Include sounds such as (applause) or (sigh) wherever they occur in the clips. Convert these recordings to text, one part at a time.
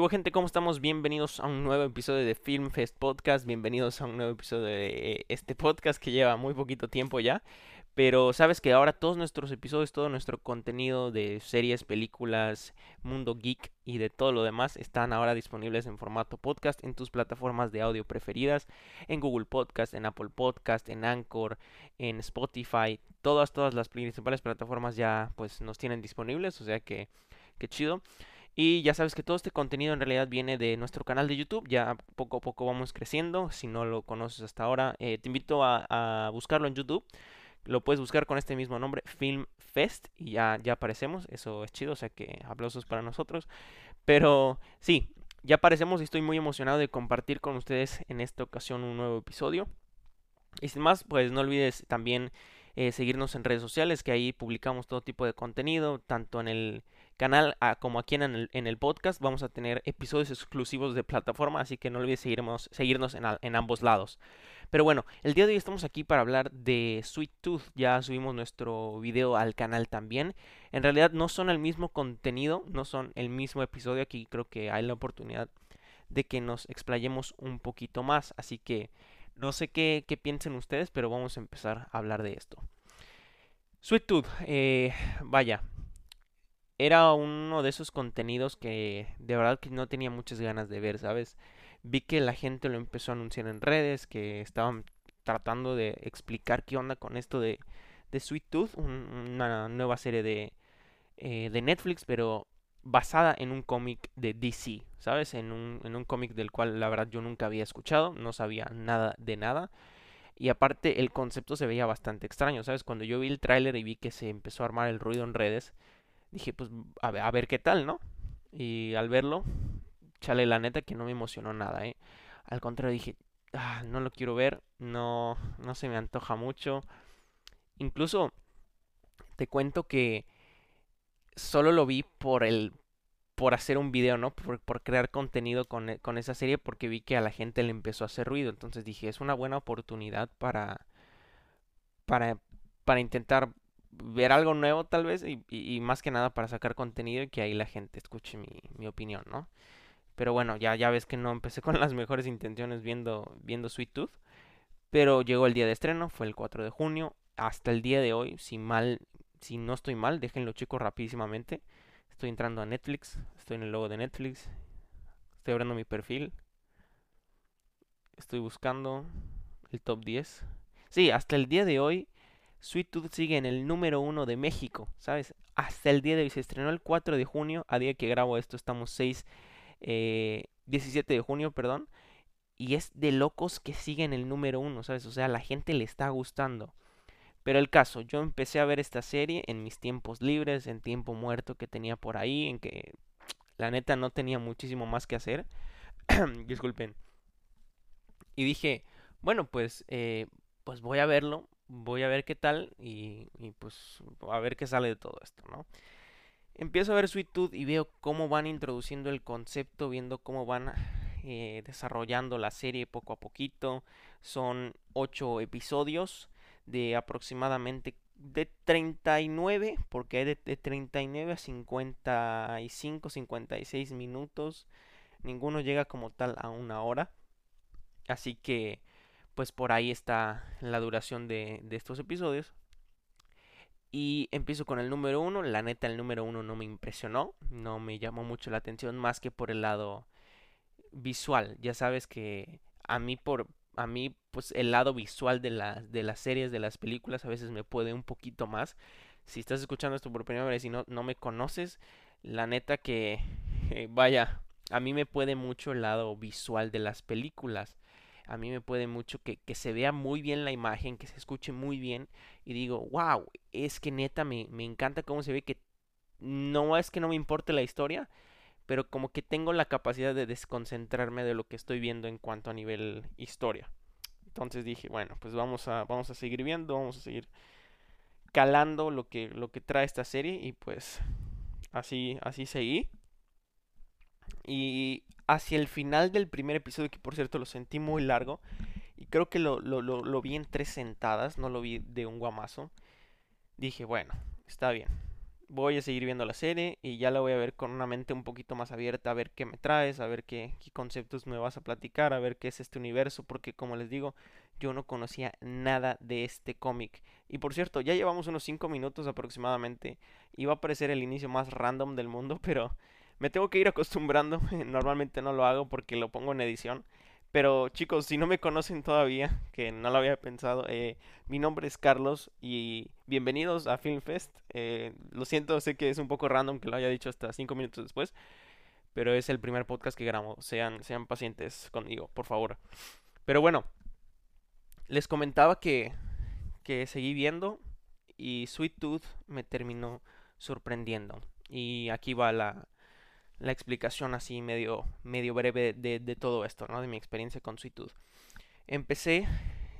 ¿Qué hubo gente? ¿Cómo estamos? Bienvenidos a un nuevo episodio de Film Fest Podcast. Bienvenidos a un nuevo episodio de este podcast que lleva muy poquito tiempo ya. Pero sabes que ahora todos nuestros episodios, todo nuestro contenido de series, películas, mundo geek y de todo lo demás están ahora disponibles en formato podcast en tus plataformas de audio preferidas, en Google Podcast, en Apple Podcast, en Anchor, en Spotify, todas todas las principales plataformas ya pues nos tienen disponibles, o sea que qué chido. Y ya sabes que todo este contenido en realidad viene de nuestro canal de YouTube. Ya poco a poco vamos creciendo. Si no lo conoces hasta ahora, eh, te invito a, buscarlo en YouTube. Lo puedes buscar con este mismo nombre, Film Fest, y ya, ya aparecemos. Eso es chido, o sea que aplausos para nosotros. Pero sí, ya aparecemos y estoy muy emocionado de compartir con ustedes en esta ocasión un nuevo episodio. Y sin más, pues no olvides también eh, seguirnos en redes sociales, que ahí publicamos todo tipo de contenido, tanto en el canal como aquí en el, en el, podcast. Vamos a tener episodios exclusivos de plataforma, así que no olvides seguirnos, seguirnos en, ambos lados. Pero bueno, el día de hoy estamos aquí para hablar de Sweet Tooth. Ya subimos nuestro video al canal también. En realidad no son el mismo contenido, no son el mismo episodio. Aquí creo que hay la oportunidad de que nos explayemos un poquito más. Así que no sé qué, qué piensen ustedes, pero vamos a empezar a hablar de esto. Sweet Tooth, eh, vaya, era uno de esos contenidos que de verdad que no tenía muchas ganas de ver, ¿sabes? Vi que la gente lo empezó a anunciar en redes, que estaban tratando de explicar qué onda con esto de, de Sweet Tooth, una nueva serie de, eh, de Netflix, pero basada en un cómic de DC, ¿sabes? En un, en un cómic del cual la verdad yo nunca había escuchado, no sabía nada de nada. Y aparte el concepto se veía bastante extraño, ¿sabes? Cuando yo vi el tráiler y vi que se empezó a armar el ruido en redes, dije, pues a ver, a ver qué tal, ¿no? Y al verlo, chale, la neta que no me emocionó nada, ¿eh? Al contrario, dije, ah, no lo quiero ver, no, no se me antoja mucho. Incluso te cuento que solo lo vi por el por hacer un video, ¿no? Por, por crear contenido con, e, con, esa serie porque vi que a la gente le empezó a hacer ruido. Entonces dije, es una buena oportunidad para para para intentar ver algo nuevo tal vez y, más que nada para sacar contenido y que ahí la gente escuche mi, opinión, ¿no? Pero bueno, ya, ya ves que no empecé (laughs) con las mejores intenciones viendo, viendo Sweet Tooth. Pero llegó el día de estreno, fue el 4 de junio. Hasta el día de hoy, si mal, si no estoy mal, déjenlo chicos rapidísimamente. Estoy entrando a Netflix, estoy en el logo de Netflix. Estoy abriendo mi perfil. Estoy buscando el top 10. Sí, hasta el día de hoy Sweet Tooth sigue en el número uno de México, ¿sabes? Hasta el día de hoy se estrenó el 4 de junio, a día que grabo esto estamos 6, 17 eh, de junio, perdón. Y es de locos que sigue en el número uno, ¿sabes? O sea, la gente le está gustando. Pero el caso, yo empecé a ver esta serie en mis tiempos libres, en tiempo muerto que tenía por ahí, en que la neta no tenía muchísimo más que hacer. (clears throat) Disculpen. Y dije, bueno, pues, eh, pues voy a verlo voy a ver qué tal y, pues a ver qué sale de todo esto, ¿no? Empiezo a ver Sweet Tooth y veo cómo van introduciendo el concepto, viendo cómo van eh, desarrollando la serie poco a poquito. Son 8 episodios de aproximadamente de 39, porque hay de, de 39 a 55, 56 minutos. Ninguno llega como tal a una hora. Así que pues por ahí está la duración de, estos episodios. Y empiezo con el número uno. La neta, el número uno no me impresionó. No me llamó mucho la atención más que por el lado visual. Ya sabes que a mí por a mí pues el lado visual de, de las series, de las películas a veces me puede un poquito más. Si estás escuchando esto por primera vez y no, no me conoces, la neta que (laughs) vaya, a mí me puede mucho el lado visual de las películas a mí me puede mucho que, que, se vea muy bien la imagen, que se escuche muy bien y digo, wow, es que neta me, me encanta cómo se ve que no es que no me importe la historia, pero como que tengo la capacidad de desconcentrarme de lo que estoy viendo en cuanto a nivel historia. Entonces dije, bueno, pues vamos a, vamos a seguir viendo, vamos a seguir calando lo que, lo que trae esta serie y pues así, así seguí. Y hacia el final del primer episodio, que por cierto lo sentí muy largo, y creo que lo, vi en tres sentadas, no lo vi de un guamazo, dije, bueno, está bien. voy a seguir viendo la serie y ya la voy a ver con una mente un poquito más abierta, a ver qué me traes, a ver qué, qué conceptos me vas a platicar, a ver qué es este universo, porque como les digo, yo no conocía nada de este cómic. Y por cierto, ya llevamos unos 5 minutos aproximadamente va a parecer el inicio más random del mundo, (laughs) pero me tengo que ir acostumbrando, (laughs) normalmente no lo hago porque lo pongo en edición. Pero chicos, si no me conocen todavía, que no lo había pensado, eh, mi nombre es Carlos y bienvenidos a Film Fest. Eh, lo siento, sé que es un poco random que lo haya dicho hasta 5 minutos después, pero es el primer podcast que grabo. Sean, sean pacientes conmigo, por favor. Pero bueno, les comentaba que, que seguí viendo y Sweet Tooth me terminó sorprendiendo. Y aquí va la, la explicación así medio, medio breve de, todo esto, ¿no? De mi experiencia con Tooth. Empecé,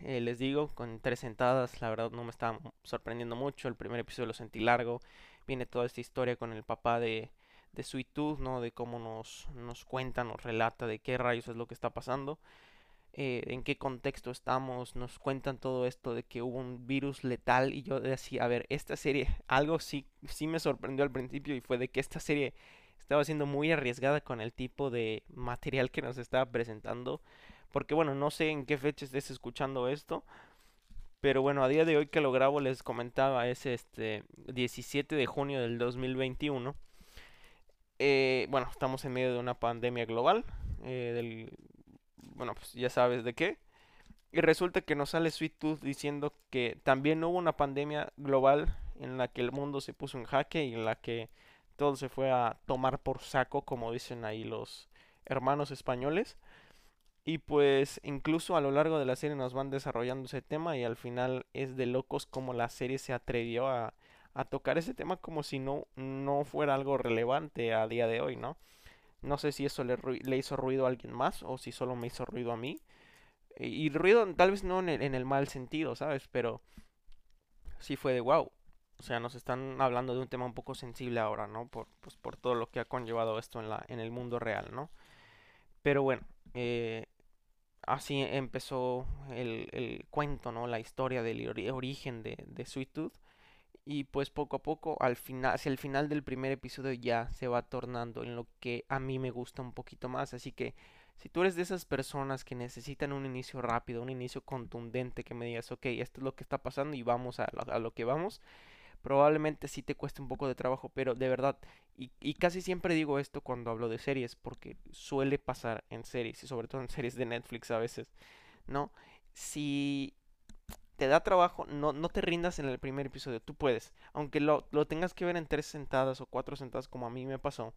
eh, les digo, con tres sentadas. La verdad no me estaba sorprendiendo mucho. El primer episodio lo sentí largo. Viene toda esta historia con el papá de, de Tooth, ¿no? De cómo nos, nos cuenta, nos relata de qué rayos es lo que está pasando. Eh, en qué contexto estamos, nos cuentan todo esto de que hubo un virus letal y yo decía, a ver, esta serie, algo sí, sí me sorprendió al principio y fue de que esta serie estaba siendo muy arriesgada con el tipo de material que nos estaba presentando, porque bueno, no sé en qué fecha estés escuchando esto, pero bueno, a día de hoy que lo grabo les comentaba, es este 17 de junio del 2021. Eh, bueno, estamos en medio de una pandemia global, eh, del bueno, pues ya sabes de qué. Y resulta que nos sale Sweet Tooth diciendo que también hubo una pandemia global en la que el mundo se puso en jaque y en la que todo se fue a tomar por saco, como dicen ahí los hermanos españoles. Y pues incluso a lo largo de la serie nos van desarrollando ese tema y al final es de locos como la serie se atrevió a, tocar ese tema como si no, no fuera algo relevante a día de hoy, ¿no? No sé si eso le, hizo ruido a alguien más o si solo me hizo ruido a mí. Y, ruido tal vez no en el, en el, mal sentido, ¿sabes? Pero sí fue de wow. O sea, nos están hablando de un tema un poco sensible ahora, ¿no? Por, pues, por todo lo que ha conllevado esto en, la, en el mundo real, ¿no? Pero bueno, eh, así empezó el, el, cuento, ¿no? La historia del origen de, de Sweet Tooth y pues poco a poco al final hacia el final del primer episodio ya se va tornando en lo que a mí me gusta un poquito más así que si tú eres de esas personas que necesitan un inicio rápido un inicio contundente que me digas ok esto es lo que está pasando y vamos a a lo que vamos probablemente sí te cueste un poco de trabajo pero de verdad y, casi siempre digo esto cuando hablo de series porque suele pasar en series y sobre todo en series de Netflix a veces no si te da trabajo, no, no te rindas en el primer episodio, tú puedes. Aunque lo, lo tengas que ver en tres sentadas o cuatro sentadas como a mí me pasó.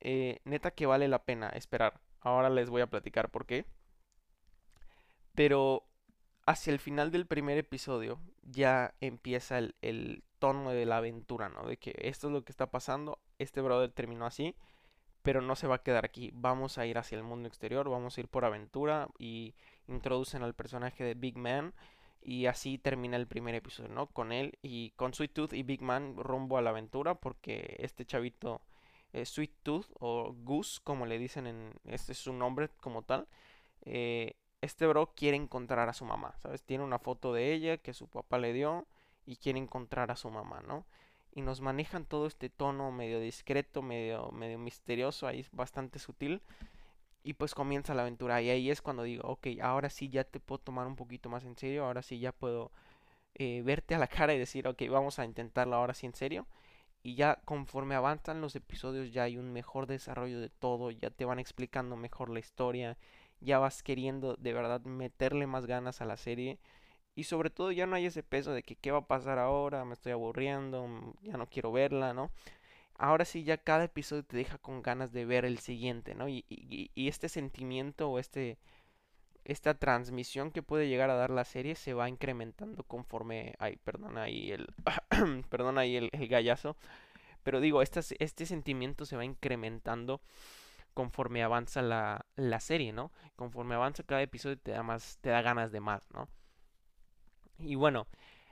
Eh, neta que vale la pena esperar. Ahora les voy a platicar por qué. Pero hacia el final del primer episodio ya empieza el, tono de la aventura, ¿no? De que esto es lo que está pasando, este brother terminó así, pero no se va a quedar aquí. Vamos a ir hacia el mundo exterior, vamos a ir por aventura y introducen al personaje de Big Man y así termina el primer episodio, ¿no? Con él y con Sweet Tooth y Big Man rumbo a la aventura porque este chavito eh, Sweet Tooth o Goose, como le dicen en... Este es su nombre como tal. Eh, este bro quiere encontrar a su mamá, ¿sabes? Tiene una foto de ella que su papá le dio y quiere encontrar a su mamá, ¿no? Y nos manejan todo este tono medio discreto, medio, medio misterioso, ahí es bastante sutil y pues comienza la aventura. Y ahí es cuando digo, ok, ahora sí ya te puedo tomar un poquito más en serio. Ahora sí ya puedo eh, verte a la cara y decir, ok, vamos a intentarlo ahora sí en serio. Y ya conforme avanzan los episodios ya hay un mejor desarrollo de todo. Ya te van explicando mejor la historia. Ya vas queriendo de verdad meterle más ganas a la serie. Y sobre todo ya no hay ese peso de que qué va a pasar ahora, me estoy aburriendo, ya no quiero verla, ¿no? ahora sí ya cada episodio te deja con ganas de ver el siguiente, ¿no? Y, y, este sentimiento o este esta transmisión que puede llegar a dar la serie se va incrementando conforme ay perdón ahí el (clears throat) perdón ahí el, gallazo pero digo este sentimiento se va incrementando conforme avanza la, la serie no conforme avanza cada episodio te da más te da ganas de más no y bueno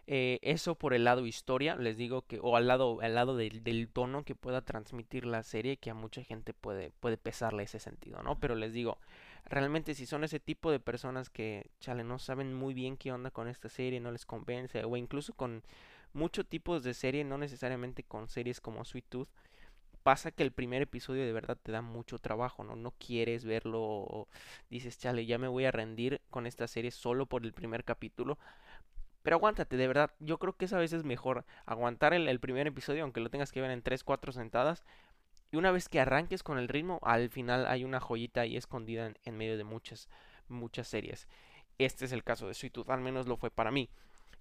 eh, eso por el lado historia, les digo que, o al lado, al lado del, tono que pueda transmitir la serie, que a mucha gente puede, puede pesarle ese sentido, ¿no? Pero les digo, realmente si son ese tipo de personas que, chale, no saben muy bien qué onda con esta serie, no les convence, o incluso con, muchos tipos de serie, no necesariamente con series como Sweet Tooth, pasa que el primer episodio de verdad te da mucho trabajo, ¿no? No quieres verlo, dices, chale, ya me voy a rendir con esta serie solo por el primer capítulo. Pero aguántate, de verdad, yo creo que es a veces mejor aguantar el, primer episodio, aunque lo tengas que ver en 3, 4 sentadas. Y una vez que arranques con el ritmo, al final hay una joyita ahí escondida en, medio de muchas, muchas series. Este es el caso de Tooth, al menos lo fue para mí.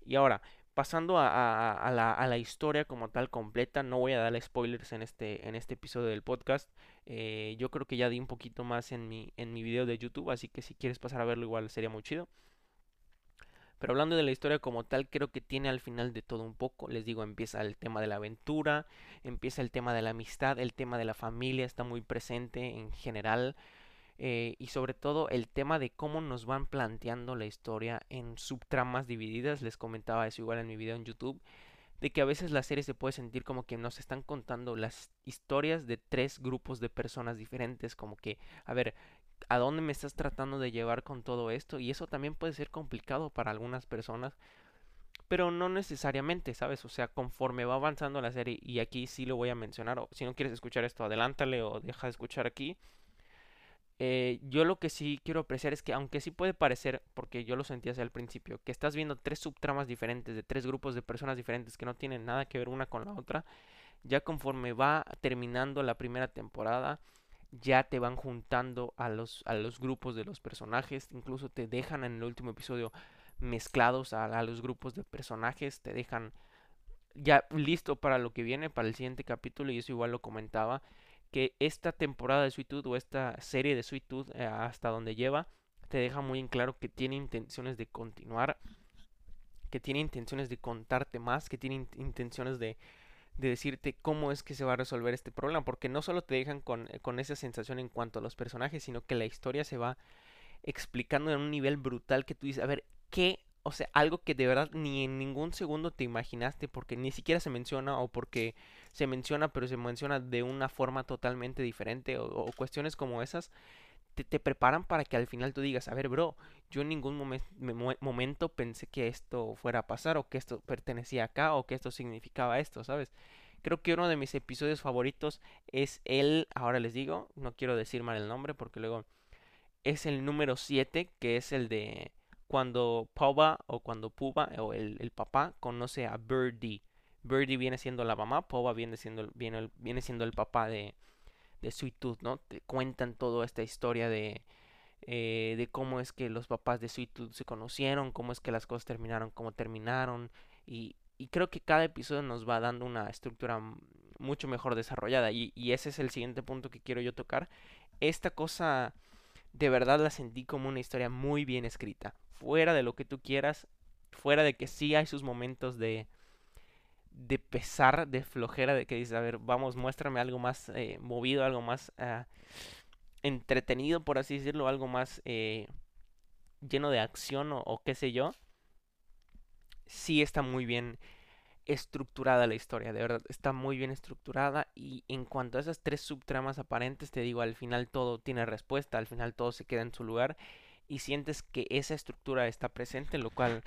Y ahora, pasando a, la, historia como tal completa, no voy a darle spoilers en este, en este episodio del podcast. Eh, yo creo que ya di un poquito más en mi, en mi video de YouTube, así que si quieres pasar a verlo igual sería muy chido. Pero hablando de la historia como tal, creo que tiene al final de todo un poco. Les digo, empieza el tema de la aventura, empieza el tema de la amistad, el tema de la familia está muy presente en general. Eh, y sobre todo el tema de cómo nos van planteando la historia en subtramas divididas. Les comentaba eso igual en mi video en YouTube. De que a veces la serie se puede sentir como que nos están contando las historias de tres grupos de personas diferentes. Como que, a ver, ¿a dónde me estás tratando de llevar con todo esto? Y eso también puede ser complicado para algunas personas. Pero no necesariamente, ¿sabes? O sea, conforme va avanzando la serie, y aquí sí lo voy a mencionar, o si no quieres escuchar esto, adelántale o deja de escuchar aquí. Eh, yo lo que sí quiero apreciar es que aunque sí puede parecer, porque yo lo sentí hacia el principio, que estás viendo tres subtramas diferentes de tres grupos de personas diferentes que no tienen nada que ver una con la otra, ya conforme va terminando la primera temporada, ya te van juntando a los, a los grupos de los personajes, incluso te dejan en el último episodio mezclados a, a los grupos de personajes, te dejan ya listo para lo que viene, para el siguiente capítulo, y eso igual lo comentaba que esta temporada de Sweet o esta serie de Sweet eh, hasta donde lleva te deja muy en claro que tiene intenciones de continuar, que tiene intenciones de contarte más, que tiene intenciones de, de decirte cómo es que se va a resolver este problema, porque no solo te dejan con, eh, con esa sensación en cuanto a los personajes, sino que la historia se va explicando en un nivel brutal que tú dices, a ver, ¿qué o sea, algo que de verdad ni en ningún segundo te imaginaste porque ni siquiera se menciona o porque se menciona pero se menciona de una forma totalmente diferente o, cuestiones como esas te, te, preparan para que al final tú digas, a ver, bro, yo en ningún momento pensé que esto fuera a pasar o que esto pertenecía acá o que esto significaba esto, ¿sabes? Creo que uno de mis episodios favoritos es el, ahora les digo, no quiero decir mal el nombre porque luego es el número 7, que es el de cuando Pova o cuando Puba o el, papá conoce a Birdie. Birdie viene siendo la mamá, Pova viene siendo, viene, viene siendo el papá de, de Sweet Tooth, ¿no? Te cuentan toda esta historia de, eh, de cómo es que los papás de Sweet Tooth se conocieron, cómo es que las cosas terminaron como terminaron. Y, y creo que cada episodio nos va dando una estructura mucho mejor desarrollada. Y, y ese es el siguiente punto que quiero yo tocar. Esta cosa de verdad la sentí como una historia muy bien escrita fuera de lo que tú quieras, fuera de que sí hay sus momentos de, de pesar, de flojera, de que dices, a ver, vamos, muéstrame algo más eh, movido, algo más ah, entretenido, por así decirlo, algo más eh, lleno de acción o, qué sé yo. Sí está muy bien estructurada la historia, de verdad, está muy bien estructurada y en cuanto a esas tres subtramas aparentes, te digo, al final todo tiene respuesta, al final todo se queda en su lugar y sientes que esa estructura está presente, lo cual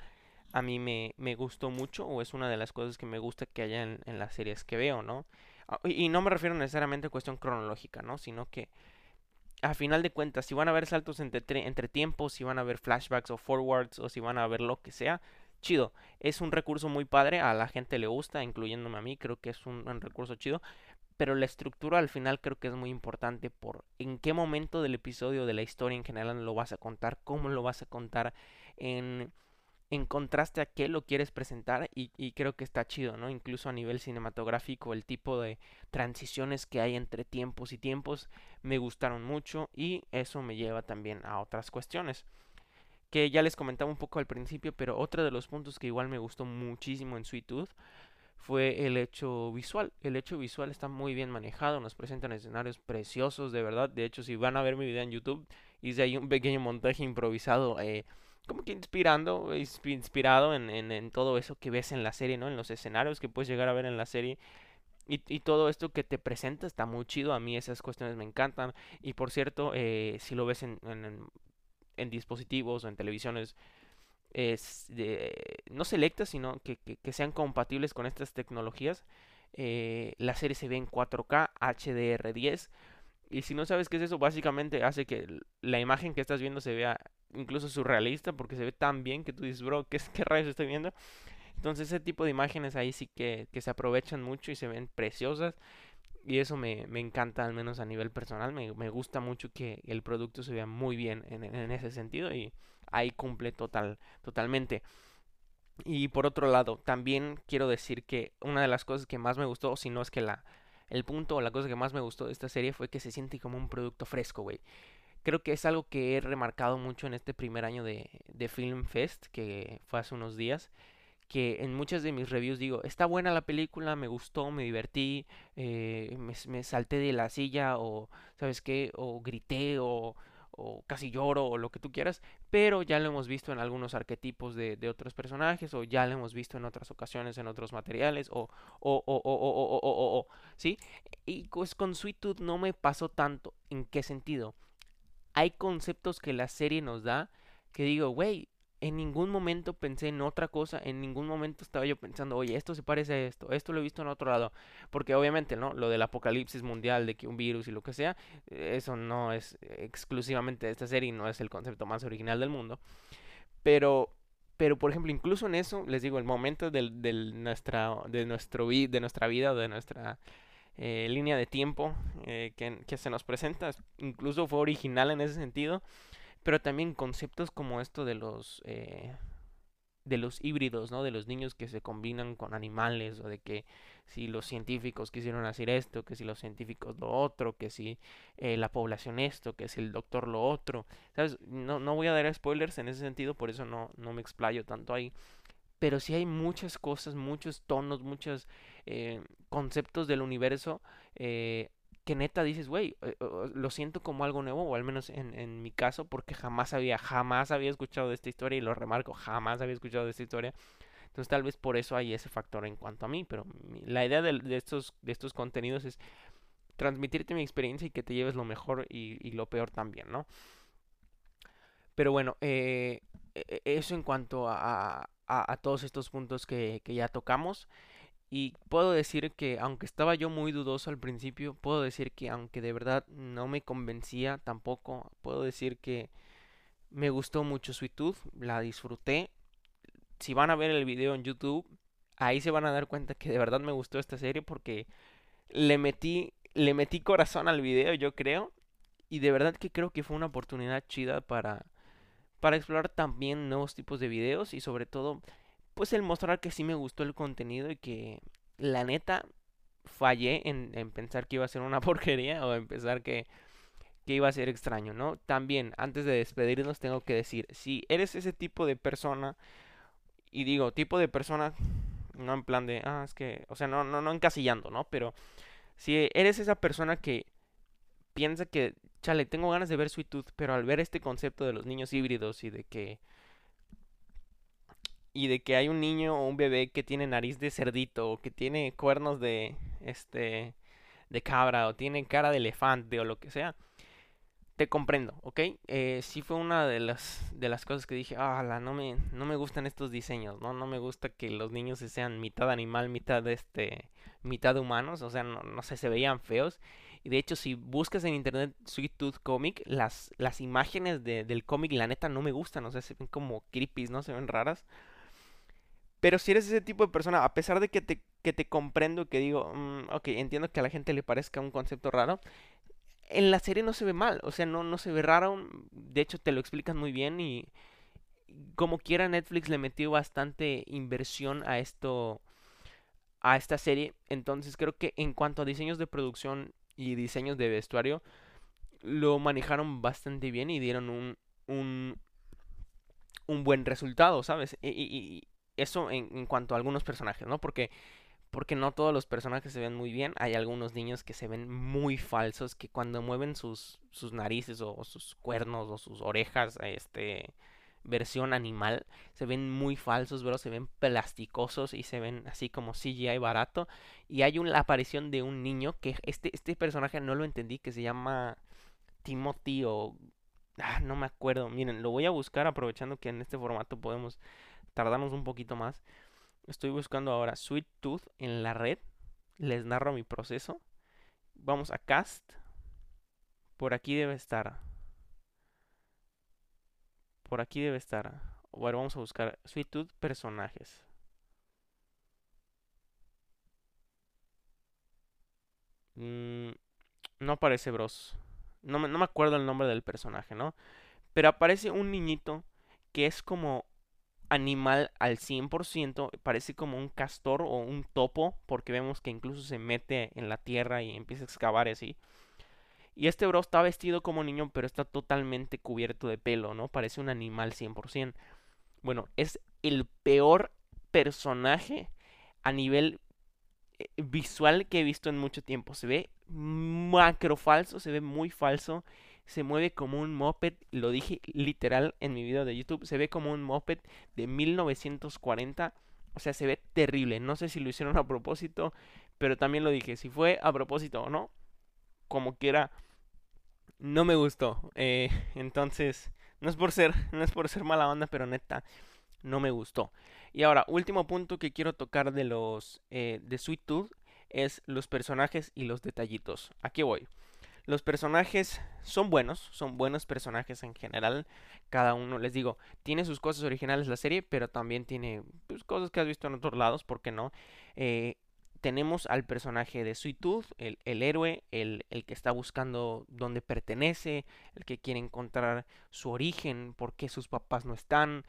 a mí me, me gustó mucho o es una de las cosas que me gusta que haya en, las series que veo, ¿no? Ah, y, no me refiero necesariamente a cuestión cronológica, ¿no? Sino que a final de cuentas, si van a haber saltos entre, entre tiempos, si van a haber flashbacks o forwards o si van a ver lo que sea, chido. Es un recurso muy padre, a la gente le gusta, incluyéndome a mí, creo que es un recurso chido pero la estructura al final creo que es muy importante por en qué momento del episodio de la historia en general lo vas a contar, cómo lo vas a contar, en, en contraste a qué lo quieres presentar y, creo que está chido, ¿no? Incluso a nivel cinematográfico el tipo de transiciones que hay entre tiempos y tiempos me gustaron mucho y eso me lleva también a otras cuestiones que ya les comentaba un poco al principio, pero otro de los puntos que igual me gustó muchísimo en Sweet fue el hecho visual. El hecho visual está muy bien manejado, nos presentan escenarios preciosos, de verdad. De hecho, si van a ver mi video en YouTube, hice ahí un pequeño montaje improvisado, eh, como que inspirando, inspirado en, en, todo eso que ves en la serie, ¿no? En los escenarios que puedes llegar a ver en la serie. Y, todo esto que te presenta está muy chido. A mí esas cuestiones me encantan. Y por cierto, eh, si lo ves en, en dispositivos o en televisiones no selectas, sino que, sean compatibles con estas tecnologías. Eh, la serie se ve en 4K HDR10. Y si no sabes qué es eso, básicamente hace que la imagen que estás viendo se vea incluso surrealista porque se ve tan bien que tú dices, bro, ¿qué, qué rayos estoy viendo? Entonces ese tipo de imágenes ahí sí que, que se aprovechan mucho y se ven preciosas. Y eso me, me encanta, al menos a nivel personal. Me, me, gusta mucho que el producto se vea muy bien en, en ese sentido. Y ahí cumple total, totalmente. Y por otro lado, también quiero decir que una de las cosas que más me gustó, si no es que la, el punto o la cosa que más me gustó de esta serie fue que se siente como un producto fresco, güey. Creo que es algo que he remarcado mucho en este primer año de, de Film Fest, que fue hace unos días, que en muchas de mis reviews digo, está buena la película, me gustó, me divertí, eh, me, me salté de la silla o, ¿sabes qué? O grité o o casi lloro o lo que tú quieras, pero ya lo hemos visto en algunos arquetipos de, de otros personajes o ya lo hemos visto en otras ocasiones en otros materiales o o o o o o o, o ¿sí? Y pues con Sweet no me pasó tanto. ¿En qué sentido? Hay conceptos que la serie nos da que digo, güey, en ningún momento pensé en otra cosa, en ningún momento estaba yo pensando, oye, esto se parece a esto, esto lo he visto en otro lado, porque obviamente, ¿no? Lo del apocalipsis mundial, de que un virus y lo que sea, eso no es exclusivamente de esta serie, no es el concepto más original del mundo, pero, pero por ejemplo, incluso en eso, les digo, el momento del, del nuestra, de, nuestro, de nuestra vida, de nuestra eh, línea de tiempo eh, que, que se nos presenta, incluso fue original en ese sentido, pero también conceptos como esto de los eh, de los híbridos, ¿no? De los niños que se combinan con animales o de que si los científicos quisieron hacer esto, que si los científicos lo otro, que si eh, la población esto, que si el doctor lo otro, ¿sabes? No, no voy a dar spoilers en ese sentido, por eso no, no me explayo tanto ahí. Pero sí hay muchas cosas, muchos tonos, muchos eh, conceptos del universo eh, que neta dices, güey, eh, lo siento como algo nuevo, o al menos en, mi caso, porque jamás había, jamás había escuchado de esta historia, y lo remarco, jamás había escuchado de esta historia. Entonces tal vez por eso hay ese factor en cuanto a mí, pero la idea de, estos, de estos contenidos es transmitirte mi experiencia y que te lleves lo mejor y, lo peor también, ¿no? Pero bueno, eh, e, e, eso en cuanto a, a, todos estos puntos que ya tocamos. Y puedo decir que, aunque estaba yo muy dudoso al principio, puedo decir que, aunque de verdad no me convencía tampoco, puedo decir que me gustó mucho Sweet Tooth, la disfruté. Si van a ver el video en YouTube, ahí se van a dar cuenta que de verdad me gustó esta serie porque le metí, le metí corazón al video, yo creo. Y de verdad que creo que fue una oportunidad chida para, para explorar también nuevos tipos de videos y sobre todo pues el mostrar que sí me gustó el contenido y que la neta fallé en, en pensar que iba a ser una (laughs) porquería o en pensar que, que iba a ser extraño, ¿no? También, antes de despedirnos, tengo que decir, si eres ese tipo de persona, y digo, tipo de persona, no en plan de, ah, es que, o sea, no, no, no encasillando, ¿no? Pero si eres esa persona que piensa que, chale, tengo ganas de ver Sweet Tooth, pero al ver este concepto de los niños híbridos y de que y de que hay un niño o un bebé que tiene nariz de cerdito o que tiene cuernos de este de cabra o tiene cara de elefante o lo que sea te comprendo ok eh, sí fue una de las de las cosas que dije ah no me no me gustan estos diseños no no me gusta que los niños sean mitad animal mitad este mitad humanos o sea no, no sé se veían feos y de hecho si buscas en internet Sweet Tooth Comic las las imágenes de, del cómic la neta no me gustan o sea se ven como creepy no se ven raras pero si eres ese tipo de persona, a pesar de que te, que te comprendo, que digo, mm, ok, entiendo que a la gente le parezca un concepto raro, en la serie no se ve mal, o sea, no, no se ve raro, de hecho te lo explican muy bien y como quiera Netflix le metió bastante inversión a esto, a esta serie, entonces creo que en cuanto a diseños de producción y diseños de vestuario, lo manejaron bastante bien y dieron un, un, un buen resultado, ¿sabes? y, eso en, en, cuanto a algunos personajes, ¿no? Porque, porque no todos los personajes se ven muy bien. Hay algunos niños que se ven muy falsos, que cuando mueven sus, sus narices o, sus cuernos o sus orejas, este versión animal, se ven muy falsos, bro, se ven plasticosos y se ven así como CGI barato. Y hay una aparición de un niño que este, este personaje no lo entendí, que se llama Timothy o Ah, no me acuerdo. Miren, lo voy a buscar aprovechando que en este formato podemos tardarnos un poquito más. Estoy buscando ahora Sweet Tooth en la red. Les narro mi proceso. Vamos a Cast. Por aquí debe estar. Por aquí debe estar. Bueno, vamos a buscar Sweet Tooth personajes. Mm, no aparece Bros. No me, no me acuerdo el nombre del personaje, ¿no? Pero aparece un niñito que es como animal al 100%, parece como un castor o un topo, porque vemos que incluso se mete en la tierra y empieza a excavar así. Y este bro está vestido como niño, pero está totalmente cubierto de pelo, ¿no? Parece un animal 100%. Bueno, es el peor personaje a nivel eh, visual que he visto en mucho tiempo. Se ve macro falso, se ve muy falso. Se mueve como un moped, lo dije literal en mi video de YouTube, se ve como un moped de 1940. O sea, se ve terrible. No sé si lo hicieron a propósito, pero también lo dije. Si fue a propósito o no, como quiera, no me gustó. Eh, (laughs) entonces, no es por ser, (laughs) no es por ser mala banda, pero neta, no me gustó. Y ahora, último punto que quiero tocar de los eh, de Sweet Tooth es los personajes y los detallitos. Aquí voy. Los personajes son buenos, son buenos personajes en general. Cada uno, les digo, tiene sus cosas originales la serie, pero también tiene pues, cosas que has visto en otros lados, ¿por qué no? Eh, tenemos al personaje de Sweet Tooth, el, el héroe, el, el, que está buscando dónde pertenece, el que quiere encontrar su origen, por qué sus papás no están,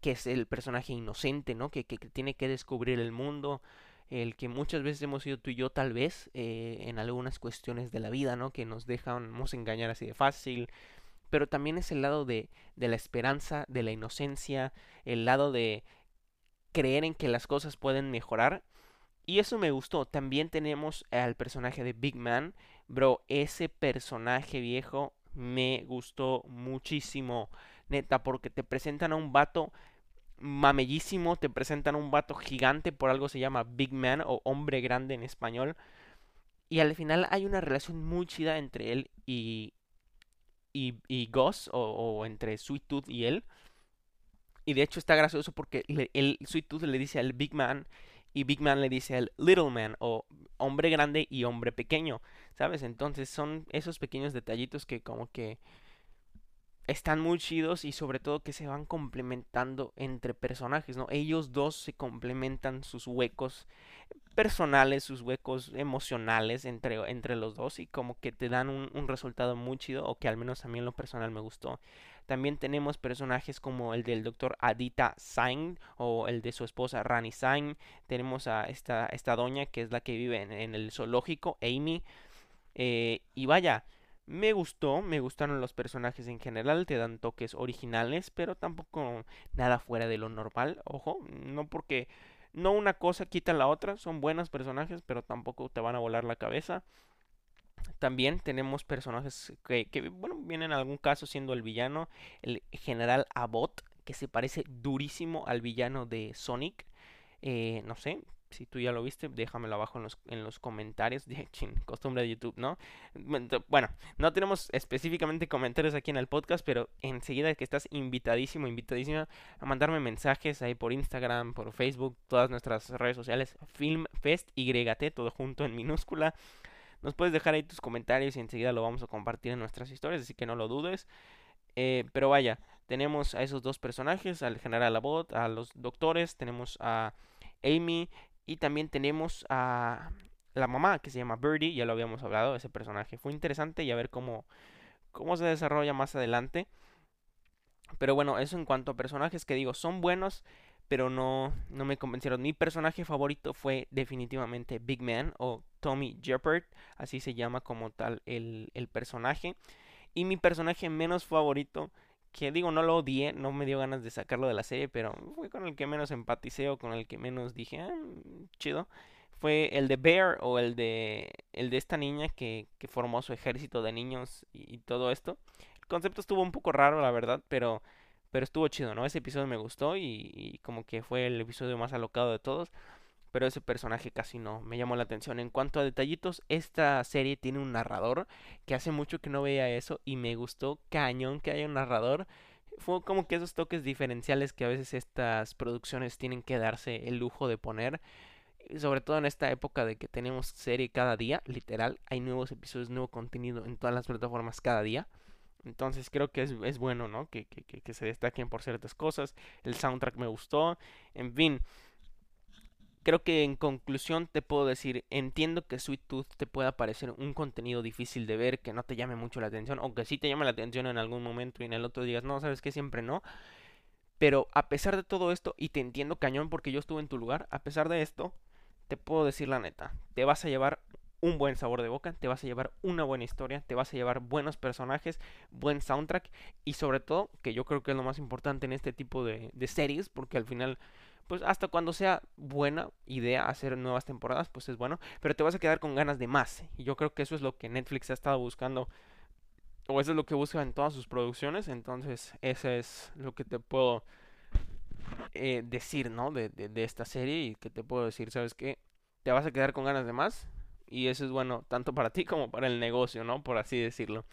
que es el personaje inocente, ¿no? Que, que, que tiene que descubrir el mundo, el que muchas veces hemos sido tú y yo tal vez eh, en algunas cuestiones de la vida, ¿no? Que nos dejamos engañar así de fácil. Pero también es el lado de, de la esperanza, de la inocencia, el lado de creer en que las cosas pueden mejorar. Y eso me gustó. También tenemos al personaje de Big Man. Bro, ese personaje viejo me gustó muchísimo. Neta, porque te presentan a un vato mamellísimo, te presentan un vato gigante, por algo se llama Big Man o hombre grande en español. Y al final hay una relación muy chida entre él y, y, y Gus, o, entre Sweet Tooth y él. Y de hecho está gracioso porque le, el Sweet Tooth le dice al Big Man y Big Man le dice al Little Man o hombre grande y hombre pequeño, ¿sabes? Entonces son esos pequeños detallitos que como que están muy chidos y sobre todo que se van complementando entre personajes, ¿no? Ellos dos se complementan sus huecos personales, sus huecos emocionales entre, entre los dos y como que te dan un, un, resultado muy chido o que al menos a mí en lo personal me gustó. También tenemos personajes como el del doctor Adita Sain o el de su esposa Rani Sain. Tenemos a esta, esta doña que es la que vive en, el zoológico, Amy. Eh, y vaya, me gustó, me gustaron los personajes en general, te dan toques originales, pero tampoco nada fuera de lo normal. Ojo, no porque no una cosa quita la otra, son buenos personajes, pero tampoco te van a volar la cabeza. También tenemos personajes que, bueno, vienen en algún caso siendo el villano, el general Abbott, que se parece durísimo al villano de Sonic. Eh, no sé, si tú ya lo viste, déjamelo abajo en los, en los comentarios. (laughs) costumbre de YouTube, ¿no? Bueno, no tenemos específicamente comentarios aquí en el podcast, pero enseguida que estás invitadísimo, invitadísima a mandarme mensajes ahí por Instagram, por Facebook, todas nuestras redes sociales, FilmFest, YT, todo junto en minúscula. Nos puedes dejar ahí tus comentarios y enseguida lo vamos a compartir en nuestras historias, así que no lo dudes. Eh, pero vaya, tenemos a esos dos personajes, al general Abbott, a los doctores, tenemos a Amy, y también tenemos a la mamá que se llama Birdie, ya lo habíamos hablado, ese personaje fue interesante y a ver cómo, cómo se desarrolla más adelante. Pero bueno, eso en cuanto a personajes que digo, son buenos, pero no, no me convencieron. Mi personaje favorito fue definitivamente Big Man o Tommy Jeopard, así se llama como tal el, el personaje. Y mi personaje menos favorito que digo, no lo odié, no me dio ganas de sacarlo de la serie, pero fue con el que menos empaticé o con el que menos dije, ah, chido. Fue el de Bear o el de el de esta niña que, que formó su ejército de niños y, todo esto. El concepto estuvo un poco raro, la verdad, pero pero estuvo chido, ¿no? Ese episodio me gustó y, y como que fue el episodio más alocado de todos. Pero ese personaje casi no me llamó la atención. En cuanto a detallitos, esta serie tiene un narrador que hace mucho que no veía eso y me gustó cañón que haya un narrador. Fue como que esos toques diferenciales que a veces estas producciones tienen que darse el lujo de poner. Sobre todo en esta época de que tenemos serie cada día, literal, hay nuevos episodios, nuevo contenido en todas las plataformas cada día. Entonces creo que es, bueno, ¿no? Que, que, que, se destaquen por ciertas cosas. El soundtrack me gustó. En fin. Creo que en conclusión te puedo decir, entiendo que Sweet Tooth te pueda parecer un contenido difícil de ver, que no te llame mucho la atención, o que sí te llame la atención en algún momento y en el otro digas, no, sabes que siempre no. Pero a pesar de todo esto, y te entiendo cañón porque yo estuve en tu lugar, a pesar de esto, te puedo decir la neta, te vas a llevar un buen sabor de boca, te vas a llevar una buena historia, te vas a llevar buenos personajes, buen soundtrack y sobre todo, que yo creo que es lo más importante en este tipo de, series, porque al final, pues hasta cuando sea buena idea hacer nuevas temporadas, pues es bueno, pero te vas a quedar con ganas de más. Y yo creo que eso es lo que Netflix ha estado buscando, o eso es lo que busca en todas sus producciones, entonces eso es lo que te puedo eh, decir, ¿no? De, de, esta serie y que te puedo decir, ¿sabes qué? Te vas a quedar con ganas de más y eso es bueno tanto para ti como para el negocio, ¿no? Por así decirlo.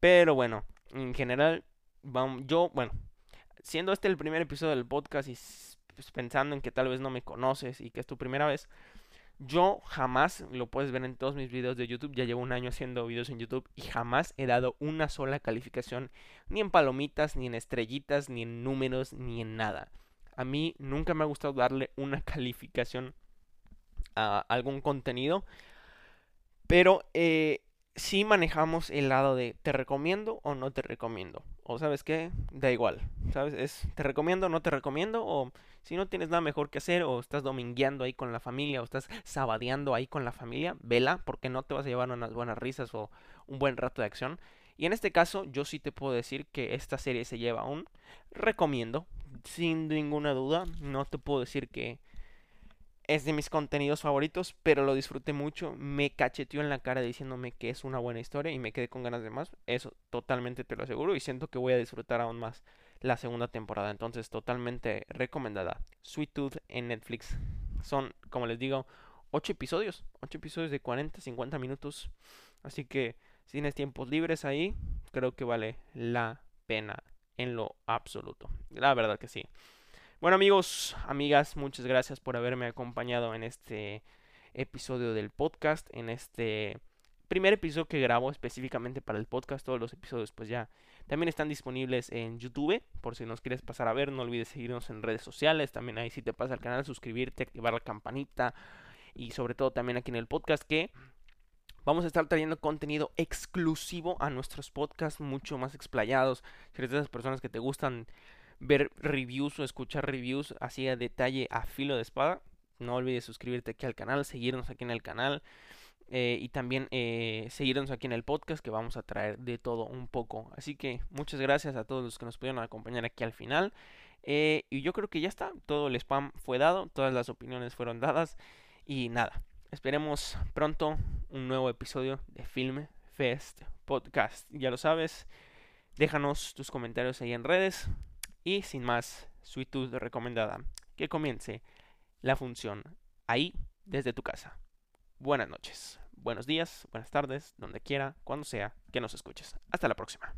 Pero bueno, en general, yo, bueno, siendo este el primer episodio del podcast pues, pensando en que tal vez no me conoces y que es tu primera vez, yo jamás, lo puedes ver en todos mis videos de YouTube, ya llevo un año haciendo videos en YouTube y jamás he dado una sola calificación, ni en palomitas, ni en estrellitas, ni en números, ni en nada. A mí nunca me ha gustado darle una calificación a algún contenido. Pero eh, si manejamos el lado de te recomiendo o no te recomiendo. O sabes qué, da igual. ¿Sabes? Es te recomiendo o no te recomiendo. O si no tienes nada mejor que hacer o estás domingueando ahí con la familia o estás sabadeando ahí con la familia, vela porque no te vas a llevar unas buenas risas o un buen rato de acción. Y en este caso yo sí te puedo decir que esta serie se lleva un recomiendo. Sin ninguna duda. No te puedo decir que es de mis contenidos favoritos, pero lo disfruté mucho. Me cacheteó en la cara diciéndome que es una buena historia y me quedé con ganas de más. Eso totalmente te lo aseguro y siento que voy a disfrutar aún más la segunda temporada. Entonces, totalmente recomendada. Sweet Tooth en Netflix. Son, como les digo, 8 episodios. 8 episodios de 40, 50 minutos. Así que si tienes tiempos libres ahí, creo que vale la pena en lo absoluto. La verdad que sí. Bueno amigos, amigas, muchas gracias por haberme acompañado en este episodio del podcast, en este primer episodio que grabo específicamente para el podcast. Todos los episodios pues ya también están disponibles en YouTube, por si nos quieres pasar a ver, no olvides seguirnos en redes sociales, también ahí si te pasa al canal, suscribirte, activar la campanita y sobre todo también aquí en el podcast que Vamos a estar trayendo contenido exclusivo a nuestros podcasts, mucho más explayados. Si eres de esas personas que te gustan ver reviews o escuchar reviews así a detalle a filo de espada, no olvides suscribirte aquí al canal, seguirnos aquí en el canal eh, y también eh, seguirnos aquí en el podcast que vamos a traer de todo un poco. Así que muchas gracias a todos los que nos pudieron acompañar aquí al final. Eh, y yo creo que ya está, todo el spam fue dado, todas las opiniones fueron dadas y nada, esperemos pronto un nuevo episodio de Film Fest Podcast. Ya lo sabes, déjanos tus comentarios ahí en redes. Y sin más, Sweet recomendada. Que comience la función ahí desde tu casa. Buenas noches, buenos días, buenas tardes, donde quiera, cuando sea que nos escuches. Hasta la próxima.